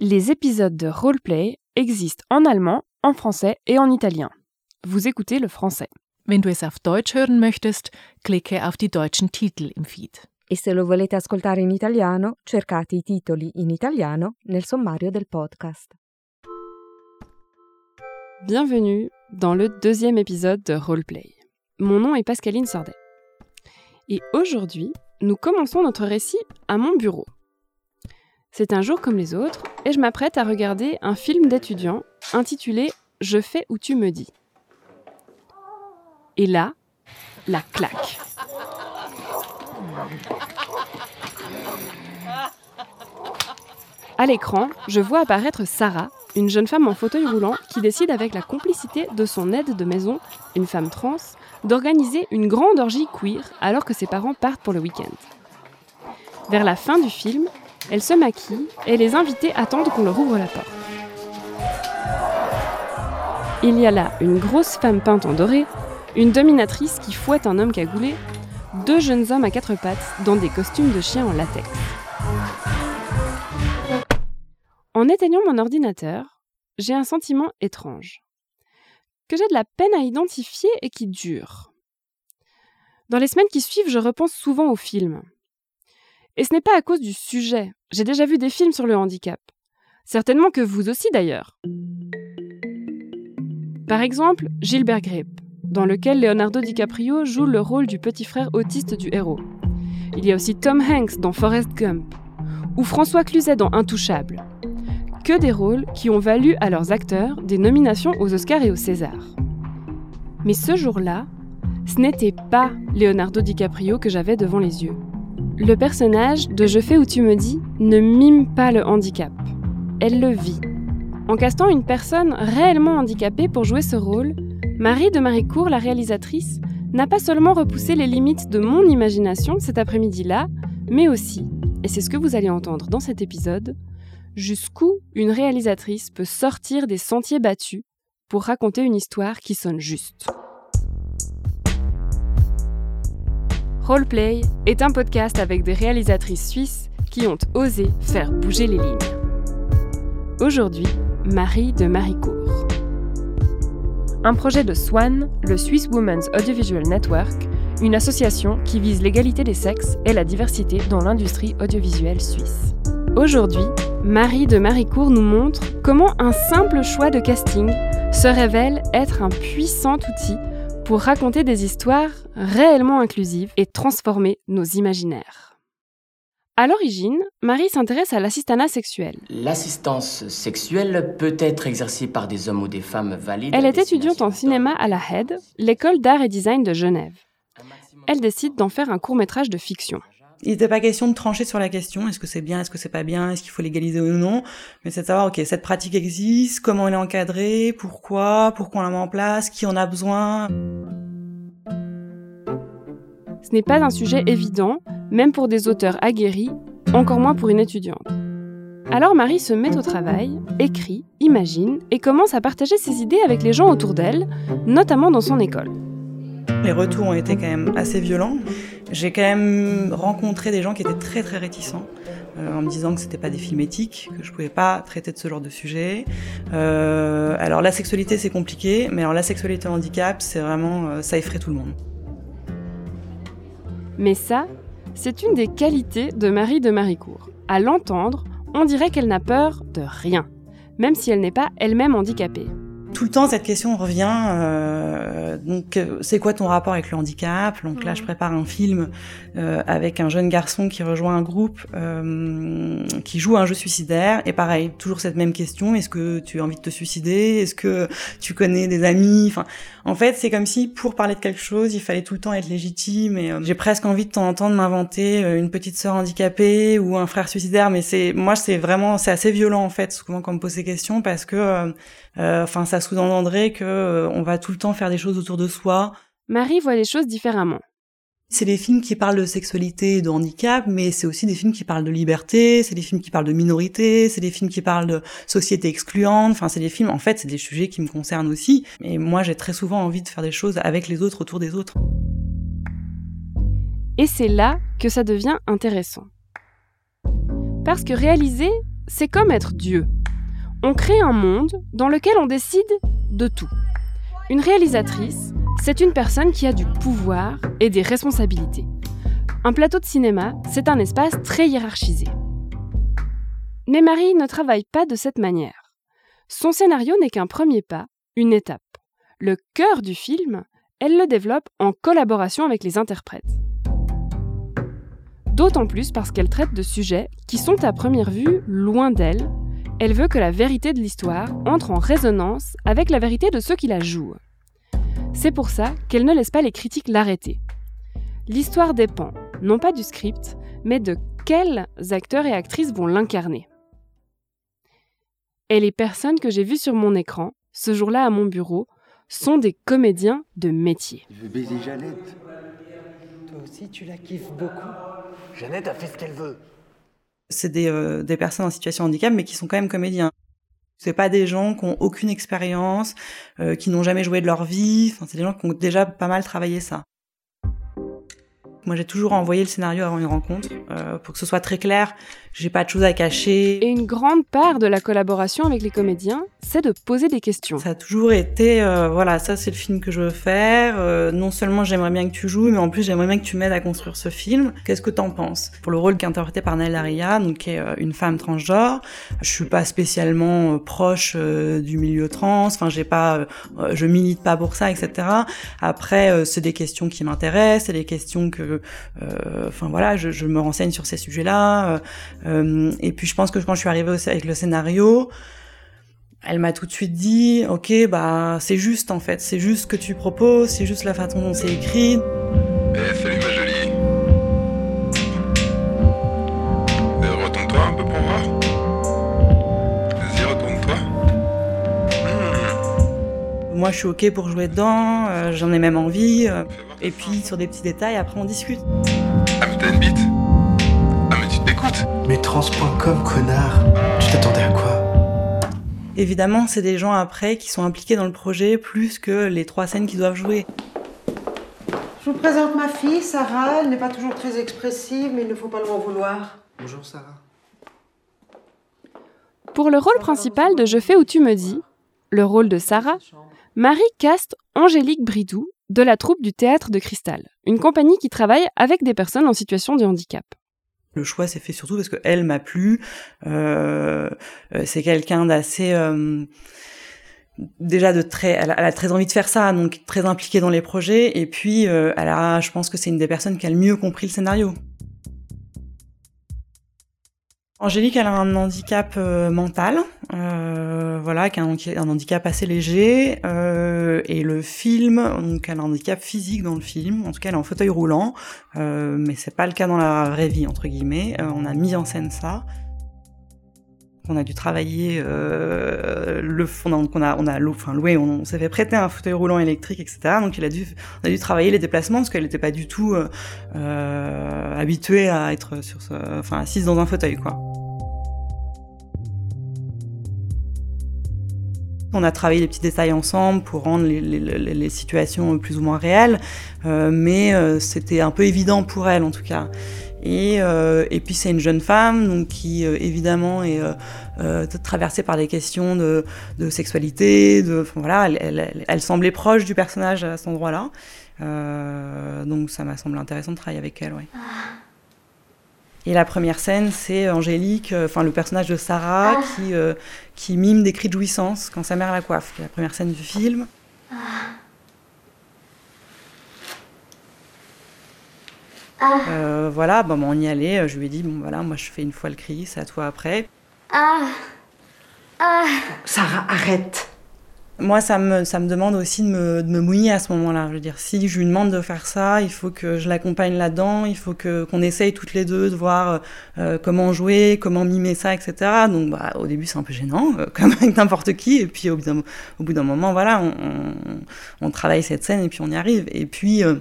Les épisodes de Roleplay existent en allemand, en français et en italien. Vous écoutez le français. Wenn du es auf Deutsch hören möchtest, klicke auf die deutschen Titel im Feed. E se lo volete ascoltare in italiano, cercate i titoli in italiano nel sommario del podcast. Bienvenue dans le deuxième épisode de Roleplay. Mon nom est Pascaline Sordet. Et aujourd'hui, nous commençons notre récit à mon bureau. C'est un jour comme les autres et je m'apprête à regarder un film d'étudiant intitulé Je fais où tu me dis. Et là, la claque. À l'écran, je vois apparaître Sarah, une jeune femme en fauteuil roulant qui décide avec la complicité de son aide de maison, une femme trans, d'organiser une grande orgie queer alors que ses parents partent pour le week-end. Vers la fin du film, elle se maquille et les invités attendent qu'on leur ouvre la porte. Il y a là une grosse femme peinte en doré, une dominatrice qui fouette un homme cagoulé, deux jeunes hommes à quatre pattes dans des costumes de chien en latex. En éteignant mon ordinateur, j'ai un sentiment étrange, que j'ai de la peine à identifier et qui dure. Dans les semaines qui suivent, je repense souvent au film. Et ce n'est pas à cause du sujet. J'ai déjà vu des films sur le handicap. Certainement que vous aussi d'ailleurs. Par exemple, Gilbert Grape, dans lequel Leonardo DiCaprio joue le rôle du petit frère autiste du héros. Il y a aussi Tom Hanks dans Forrest Gump, ou François Cluzet dans Intouchable. Que des rôles qui ont valu à leurs acteurs des nominations aux Oscars et aux Césars. Mais ce jour-là, ce n'était pas Leonardo DiCaprio que j'avais devant les yeux. Le personnage de Je fais où tu me dis ne mime pas le handicap. Elle le vit. En castant une personne réellement handicapée pour jouer ce rôle, Marie de Maricourt, la réalisatrice, n'a pas seulement repoussé les limites de mon imagination cet après-midi-là, mais aussi, et c'est ce que vous allez entendre dans cet épisode, jusqu'où une réalisatrice peut sortir des sentiers battus pour raconter une histoire qui sonne juste. Roleplay est un podcast avec des réalisatrices suisses qui ont osé faire bouger les lignes. Aujourd'hui, Marie de Maricourt. Un projet de SWAN, le Swiss Women's Audiovisual Network, une association qui vise l'égalité des sexes et la diversité dans l'industrie audiovisuelle suisse. Aujourd'hui, Marie de Maricourt nous montre comment un simple choix de casting se révèle être un puissant outil pour raconter des histoires réellement inclusives et transformer nos imaginaires. À l'origine, Marie s'intéresse à l'assistanat sexuel. L'assistance sexuelle peut être exercée par des hommes ou des femmes valides. Elle est étudiante en cinéma à la HED, l'école d'art et design de Genève. Elle décide d'en faire un court métrage de fiction. Il n'était pas question de trancher sur la question, est-ce que c'est bien, est-ce que c'est pas bien, est-ce qu'il faut légaliser ou non, mais c'est de savoir, ok, cette pratique existe, comment elle est encadrée, pourquoi, pourquoi on la met en place, qui en a besoin. Ce n'est pas un sujet évident, même pour des auteurs aguerris, encore moins pour une étudiante. Alors Marie se met au travail, écrit, imagine et commence à partager ses idées avec les gens autour d'elle, notamment dans son école. Les retours ont été quand même assez violents. J'ai quand même rencontré des gens qui étaient très très réticents euh, en me disant que c'était pas des films éthiques, que je pouvais pas traiter de ce genre de sujet. Euh, alors la sexualité c'est compliqué, mais alors la sexualité handicap c'est vraiment euh, ça effraie tout le monde. Mais ça, c'est une des qualités de Marie de Maricourt. À l'entendre, on dirait qu'elle n'a peur de rien, même si elle n'est pas elle-même handicapée. Tout le temps, cette question revient. Euh, donc, c'est quoi ton rapport avec le handicap? Donc là, je prépare un film euh, avec un jeune garçon qui rejoint un groupe euh, qui joue à un jeu suicidaire. Et pareil, toujours cette même question est-ce que tu as envie de te suicider? Est-ce que tu connais des amis? Enfin, en fait, c'est comme si pour parler de quelque chose, il fallait tout le temps être légitime. Et j'ai presque envie de temps en temps de m'inventer une petite sœur handicapée ou un frère suicidaire. Mais c'est moi, c'est vraiment, c'est assez violent en fait, souvent quand on me pose ces questions parce que, enfin, ça sous-entendrait que euh, on va tout le temps faire des choses autour de soi. Marie voit les choses différemment. C'est des films qui parlent de sexualité et de handicap, mais c'est aussi des films qui parlent de liberté, c'est des films qui parlent de minorité, c'est des films qui parlent de société excluante, enfin c'est des films, en fait c'est des sujets qui me concernent aussi, et moi j'ai très souvent envie de faire des choses avec les autres autour des autres. Et c'est là que ça devient intéressant. Parce que réaliser, c'est comme être Dieu. On crée un monde dans lequel on décide de tout. Une réalisatrice, c'est une personne qui a du pouvoir et des responsabilités. Un plateau de cinéma, c'est un espace très hiérarchisé. Mais Marie ne travaille pas de cette manière. Son scénario n'est qu'un premier pas, une étape. Le cœur du film, elle le développe en collaboration avec les interprètes. D'autant plus parce qu'elle traite de sujets qui sont à première vue loin d'elle. Elle veut que la vérité de l'histoire entre en résonance avec la vérité de ceux qui la jouent. C'est pour ça qu'elle ne laisse pas les critiques l'arrêter. L'histoire dépend, non pas du script, mais de quels acteurs et actrices vont l'incarner. Et les personnes que j'ai vues sur mon écran, ce jour-là à mon bureau, sont des comédiens de métier. Je veux baiser Jeannette. Toi aussi, tu la kiffes beaucoup. Jeannette a fait ce qu'elle veut. C'est des, euh, des personnes en situation de handicap, mais qui sont quand même comédiens. C'est pas des gens qui ont aucune expérience, euh, qui n'ont jamais joué de leur vie. Enfin, c'est des gens qui ont déjà pas mal travaillé ça. Moi, j'ai toujours envoyé le scénario avant une rencontre euh, pour que ce soit très clair. J'ai pas de choses à cacher. Et une grande part de la collaboration avec les comédiens, c'est de poser des questions. Ça a toujours été, euh, voilà, ça c'est le film que je veux faire. Euh, non seulement j'aimerais bien que tu joues, mais en plus j'aimerais bien que tu m'aides à construire ce film. Qu'est-ce que t'en penses? Pour le rôle qui est interprété par Nail Aria, donc qui est euh, une femme transgenre, je suis pas spécialement euh, proche du milieu trans. Enfin, j'ai pas, je milite pas pour ça, etc. Après, c'est des questions qui m'intéressent, c'est des questions que, euh, enfin voilà, je, je, me renseigne sur ces sujets-là. Euh, et puis je pense que quand je suis arrivée avec le scénario, elle m'a tout de suite dit, ok, bah c'est juste en fait, c'est juste ce que tu proposes, c'est juste la façon dont c'est écrit. Moi, je suis ok pour jouer dedans, euh, j'en ai même envie. euh, et puis sur des petits détails, après on discute. Ah, mais t'as une bite Ah, mais tu t'écoutes Mais trans.com, connard. Tu t'attendais à quoi? Évidemment, c'est des gens après qui sont impliqués dans le projet plus que les trois scènes qu'ils doivent jouer. Je vous présente ma fille, Sarah. Elle n'est pas toujours très expressive, mais il ne faut pas lui en vouloir. Bonjour Sarah. Pour le rôle principal de Je fais où tu me dis, le rôle de Sarah, Marie caste Angélique Bridou de la troupe du Théâtre de Cristal, une compagnie qui travaille avec des personnes en situation de handicap. Le choix s'est fait surtout parce que elle m'a plu. Euh, euh, c'est quelqu'un d'assez euh, déjà de très, elle a, très envie de faire ça, donc très impliquée dans les projets. Et puis, je pense que c'est une des personnes qui a le mieux compris le scénario. Angélique, a un handicap euh, mental, euh, voilà, qui a un, handicap assez léger, euh, et le film, donc elle a un handicap physique dans le film, en tout cas elle est en fauteuil roulant, mais c'est pas le cas dans la vraie vie entre guillemets. On a mis en scène ça. On a dû travailler euh, le on a on a on a loué on, s'est fait prêter un fauteuil roulant électrique etc donc il a dû on a dû travailler les déplacements parce qu'elle n'était pas du tout euh, euh, habituée à être sur ce, assise dans un fauteuil. On a travaillé les petits détails ensemble pour rendre les, situations plus ou moins réelles, mais c'était un peu évident pour elle en tout cas. Et, euh, et puis c'est une jeune femme donc qui euh, évidemment est euh, traversée par des questions de, de sexualité. De, enfin, voilà, elle, elle, elle, semblait proche du personnage à cet endroit-là. Donc ça m'a semblé intéressant de travailler avec elle. Ouais. Et la première scène, c'est Angélique, enfin le personnage de Sarah, ah. qui, qui mime des cris de jouissance quand sa mère la coiffe. C'est la première scène du film. Ah. Euh, voilà, bon, on y allait. Je lui ai dit, bon voilà, moi je fais une fois le cri, c'est à toi après. Ah. Ah. Sarah, arrête. Moi, ça me, ça me demande aussi de me, de me mouiller à ce moment-là. Je veux dire, si je lui demande de faire ça, il faut que je l'accompagne là-dedans, il faut que qu'on essaye toutes les deux de voir euh, comment jouer, comment mimer ça, etc. Donc, bah, au début, c'est un peu gênant, euh, comme avec n'importe qui. Et puis, au bout d'un, au bout d'un moment, voilà, on, on, on, travaille cette scène et puis on y arrive. Et puis, euh,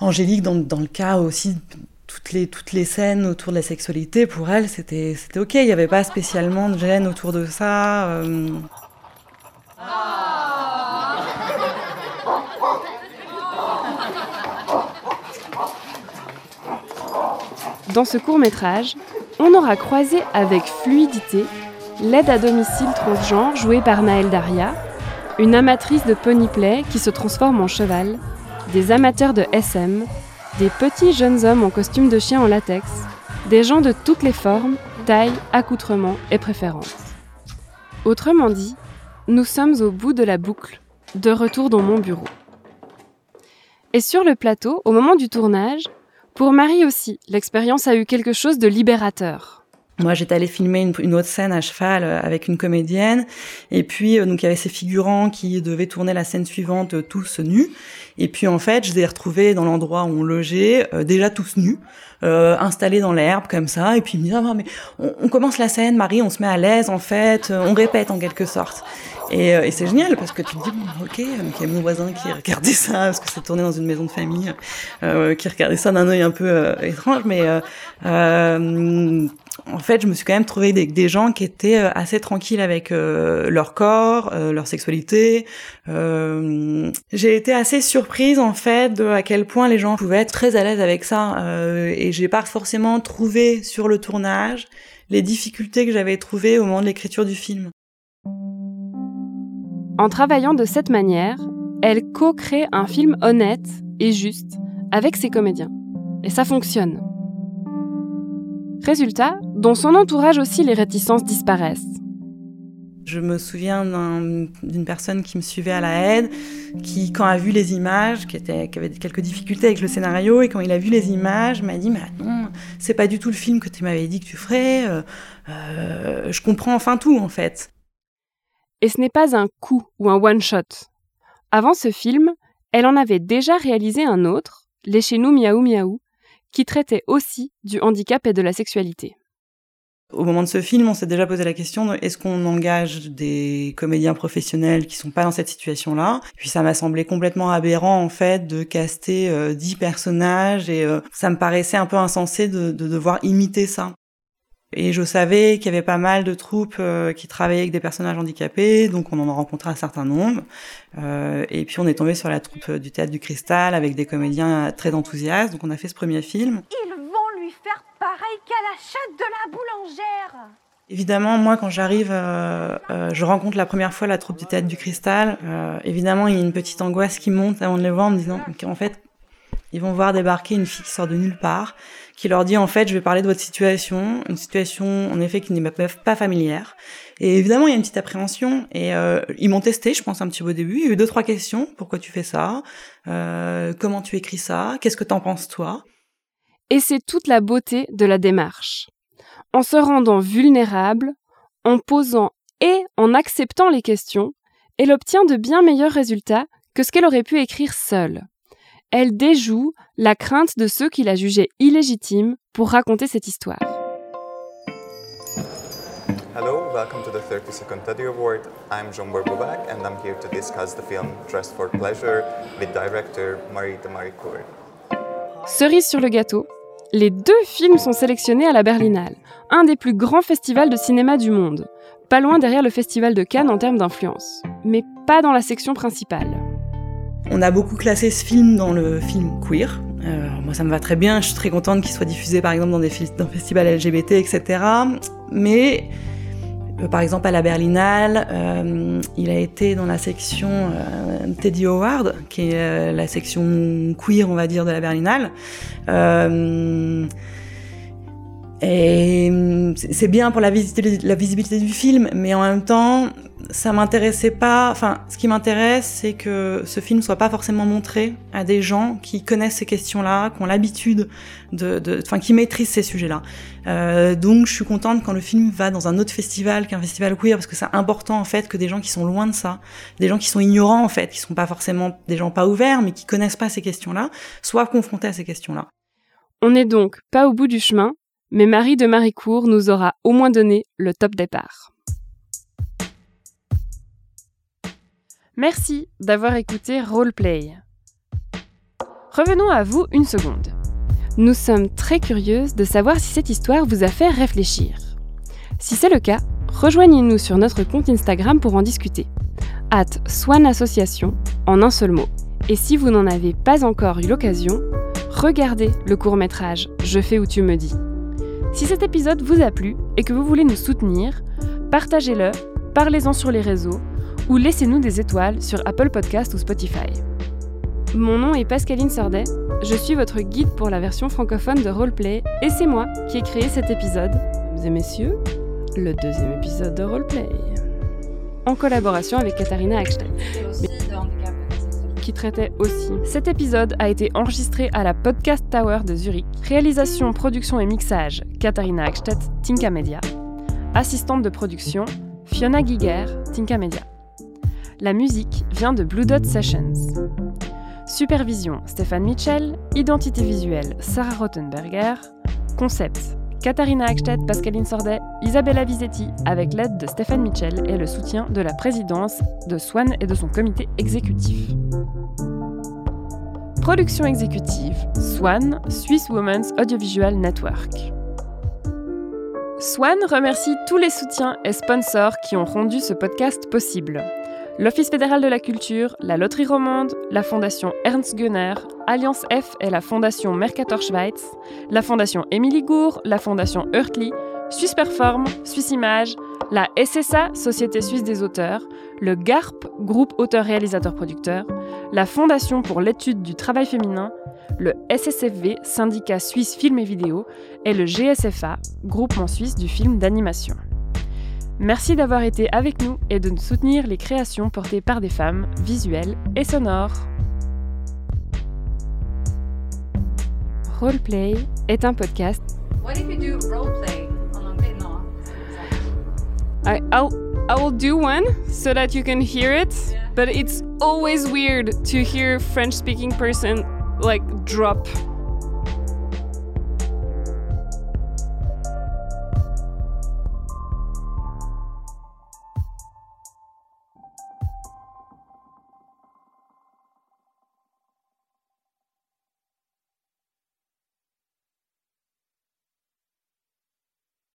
Angélique, dans, dans le cas aussi toutes les, toutes les scènes autour de la sexualité, pour elle, c'était, ok. Il n'y avait pas spécialement de gêne autour de ça. Euh... Dans ce court métrage, on aura croisé avec fluidité l'aide à domicile transgenre jouée par Naël Daria, une amatrice de ponyplay qui se transforme en cheval, des amateurs de SM, des petits jeunes hommes en costume de chien en latex, des gens de toutes les formes, tailles, accoutrements et préférences. Autrement dit, nous sommes au bout de la boucle, de retour dans mon bureau. Et sur le plateau, au moment du tournage, pour Marie aussi, l'expérience a eu quelque chose de libérateur. Moi, j'étais allée filmer une, autre scène à cheval euh, avec une comédienne, et puis euh, donc il y avait ces figurants qui devaient tourner la scène suivante euh, tous nus. Et puis en fait, je les ai retrouvés dans l'endroit où on logeait, déjà tous nus, installés dans l'herbe comme ça. Et puis ah, on, commence la scène, Marie, on se met à l'aise en fait, on répète en quelque sorte. Et, et c'est génial parce que tu te dis bon ok, donc il y a mon voisin qui regardait ça parce que c'est tourné dans une maison de famille, qui regardait ça d'un œil un peu étrange, mais en fait, je me suis quand même trouvé des, gens qui étaient euh, assez tranquilles avec euh, leur corps, euh, leur sexualité. Euh, j'ai été assez surprise en fait de à quel point les gens pouvaient être très à l'aise avec ça. et j'ai pas forcément trouvé sur le tournage les difficultés que j'avais trouvées au moment de l'écriture du film. En travaillant de cette manière, elle co-crée un film honnête et juste avec ses comédiens. Et ça fonctionne. Résultat, dans son entourage aussi les réticences disparaissent. Je me souviens d'une personne qui me suivait à la aide, qui, quand a vu les images, qui avait quelques difficultés avec le scénario, et quand il a vu les images, m'a dit Mais non, c'est pas du tout le film que tu m'avais dit que tu ferais, euh, euh, je comprends enfin tout en fait. Et ce n'est pas un coup ou un one-shot. Avant ce film, elle en avait déjà réalisé un autre, Les chez nous Miaou Miaou, qui traitait aussi du handicap et de la sexualité. Au moment de ce film, on s'est déjà posé la question est-ce qu'on engage des comédiens professionnels qui sont pas dans cette situation-là? Puis ça m'a semblé complètement aberrant en fait de caster euh, dix personnages et euh, ça me paraissait un peu insensé de, de, devoir imiter ça. Et je savais qu'il y avait pas mal de troupes euh, qui travaillaient avec des personnages handicapés, donc on en a rencontré un certain nombre. Euh, et puis on est tombé sur la troupe du Théâtre du Cristal avec des comédiens très enthousiastes, donc on a fait ce premier film. Ils vont lui faire qu'à la chatte de la boulangère Évidemment, moi, quand j'arrive, euh, euh, je rencontre la première fois la troupe du Théâtre du Cristal. Euh, évidemment, il y a une petite angoisse qui monte avant de les voir en me disant qu'en fait, ils vont voir débarquer une fille qui sort de nulle part, qui leur dit en fait je vais parler de votre situation, une situation en effet qui n'est pas familière. Et évidemment il y a une petite appréhension et ils m'ont testé, je pense un petit peu au début. Il y a eu deux trois questions pourquoi tu fais ça, comment tu écris ça, qu'est-ce que t'en penses toi? Et c'est toute la beauté de la démarche. En se rendant vulnérable, en posant et en acceptant les questions, elle obtient de bien meilleurs résultats que ce qu'elle aurait pu écrire seule elle déjoue la crainte de ceux qui la jugeaient illégitime pour raconter cette histoire. Hello, welcome to the 32nd Teddy Award. I'm Jean Bourboubac and I'm here to discuss the film Dressed for Pleasure with director Marie de Maricourt. Cerise sur le gâteau, les deux films sont sélectionnés à la Berlinale, un des plus grands festivals de cinéma du monde, pas loin derrière le Festival de Cannes en termes d'influence, mais pas dans la section principale. On a beaucoup classé ce film dans le film queer. Euh, moi, ça me va très bien. Je suis très contente qu'il soit diffusé, par exemple, dans des festivals LGBT, etc. Mais, par exemple, à la Berlinale, euh, il a été dans la section euh, Teddy Howard, qui est euh, la section queer, on va dire, de la Berlinale. Et c'est bien pour la visibilité, la visibilité du film, mais en même temps, ça m'intéressait pas. Enfin, ce qui m'intéresse, c'est que ce film soit pas forcément montré à des gens qui connaissent ces questions-là, qui ont l'habitude de, de, enfin, qui maîtrisent ces sujets-là. Euh, donc, je suis contente quand le film va dans un autre festival qu'un festival queer, parce que c'est important en fait que des gens qui sont loin de ça, des gens qui sont ignorants en fait, qui sont pas forcément des gens pas ouverts, mais qui connaissent pas ces questions-là, soient confrontés à ces questions-là. On n'est donc pas au bout du chemin, mais Marie de Maricourt nous aura au moins donné le top départ. Merci d'avoir écouté Roleplay. Revenons à vous une seconde. Nous sommes très curieuses de savoir si cette histoire vous a fait réfléchir. Si c'est le cas, rejoignez-nous sur notre compte Instagram pour en discuter. At Swan Association en un seul mot. Et si vous n'en avez pas encore eu l'occasion, regardez le court métrage Je fais où tu me dis. Si cet épisode vous a plu et que vous voulez nous soutenir, partagez-le, parlez-en sur les réseaux ou laissez-nous des étoiles sur Apple Podcast ou Spotify. Mon nom est Pascaline Sordet, je suis votre guide pour la version francophone de Roleplay et c'est moi qui ai créé cet épisode, mesdames et messieurs, le deuxième épisode de Roleplay. En collaboration avec Katharina Hackstedt qui traitait aussi. Cet épisode a été enregistré à la Podcast Tower de Zurich. Réalisation, production et mixage, Katharina Hackstedt, Tinka Media. Assistante de production, Fiona Giger, Tinka Media. La musique vient de Blue Dot Sessions. Supervision, Stéphane Mitchell. Identité visuelle, Sarah Rottenberger. Concept, Katharina Hackstedt, Pascaline Sordet, Isabella Visetti, avec l'aide de Stéphane Mitchell et le soutien de la présidence de Swan et de son comité exécutif. Production exécutive Swan, Swiss Women's Audiovisual Network. Swan remercie tous les soutiens et sponsors qui ont rendu ce podcast possible. L'Office fédéral de la culture, la Loterie romande, la Fondation Ernst Gunner, Alliance F et la Fondation Mercator Schweiz, la Fondation Émilie Gour, la Fondation Hurtli, Suisse Perform, Suisse Image, la SSA, Société Suisse des auteurs, le GARP, Groupe Auteur-Réalisateur-Producteur, la Fondation pour l'étude du travail féminin, le SSFV, Syndicat Suisse Film et Vidéo, et le GSFA, Groupement Suisse du film d'animation. Merci d'avoir été avec nous et de nous soutenir les créations portées par des femmes, visuelles et sonores. Roleplay est un podcast. What if you do roleplay maintenant? I, I'll, I will do one so that you can hear it, but it's always weird to hear French speaking person like drop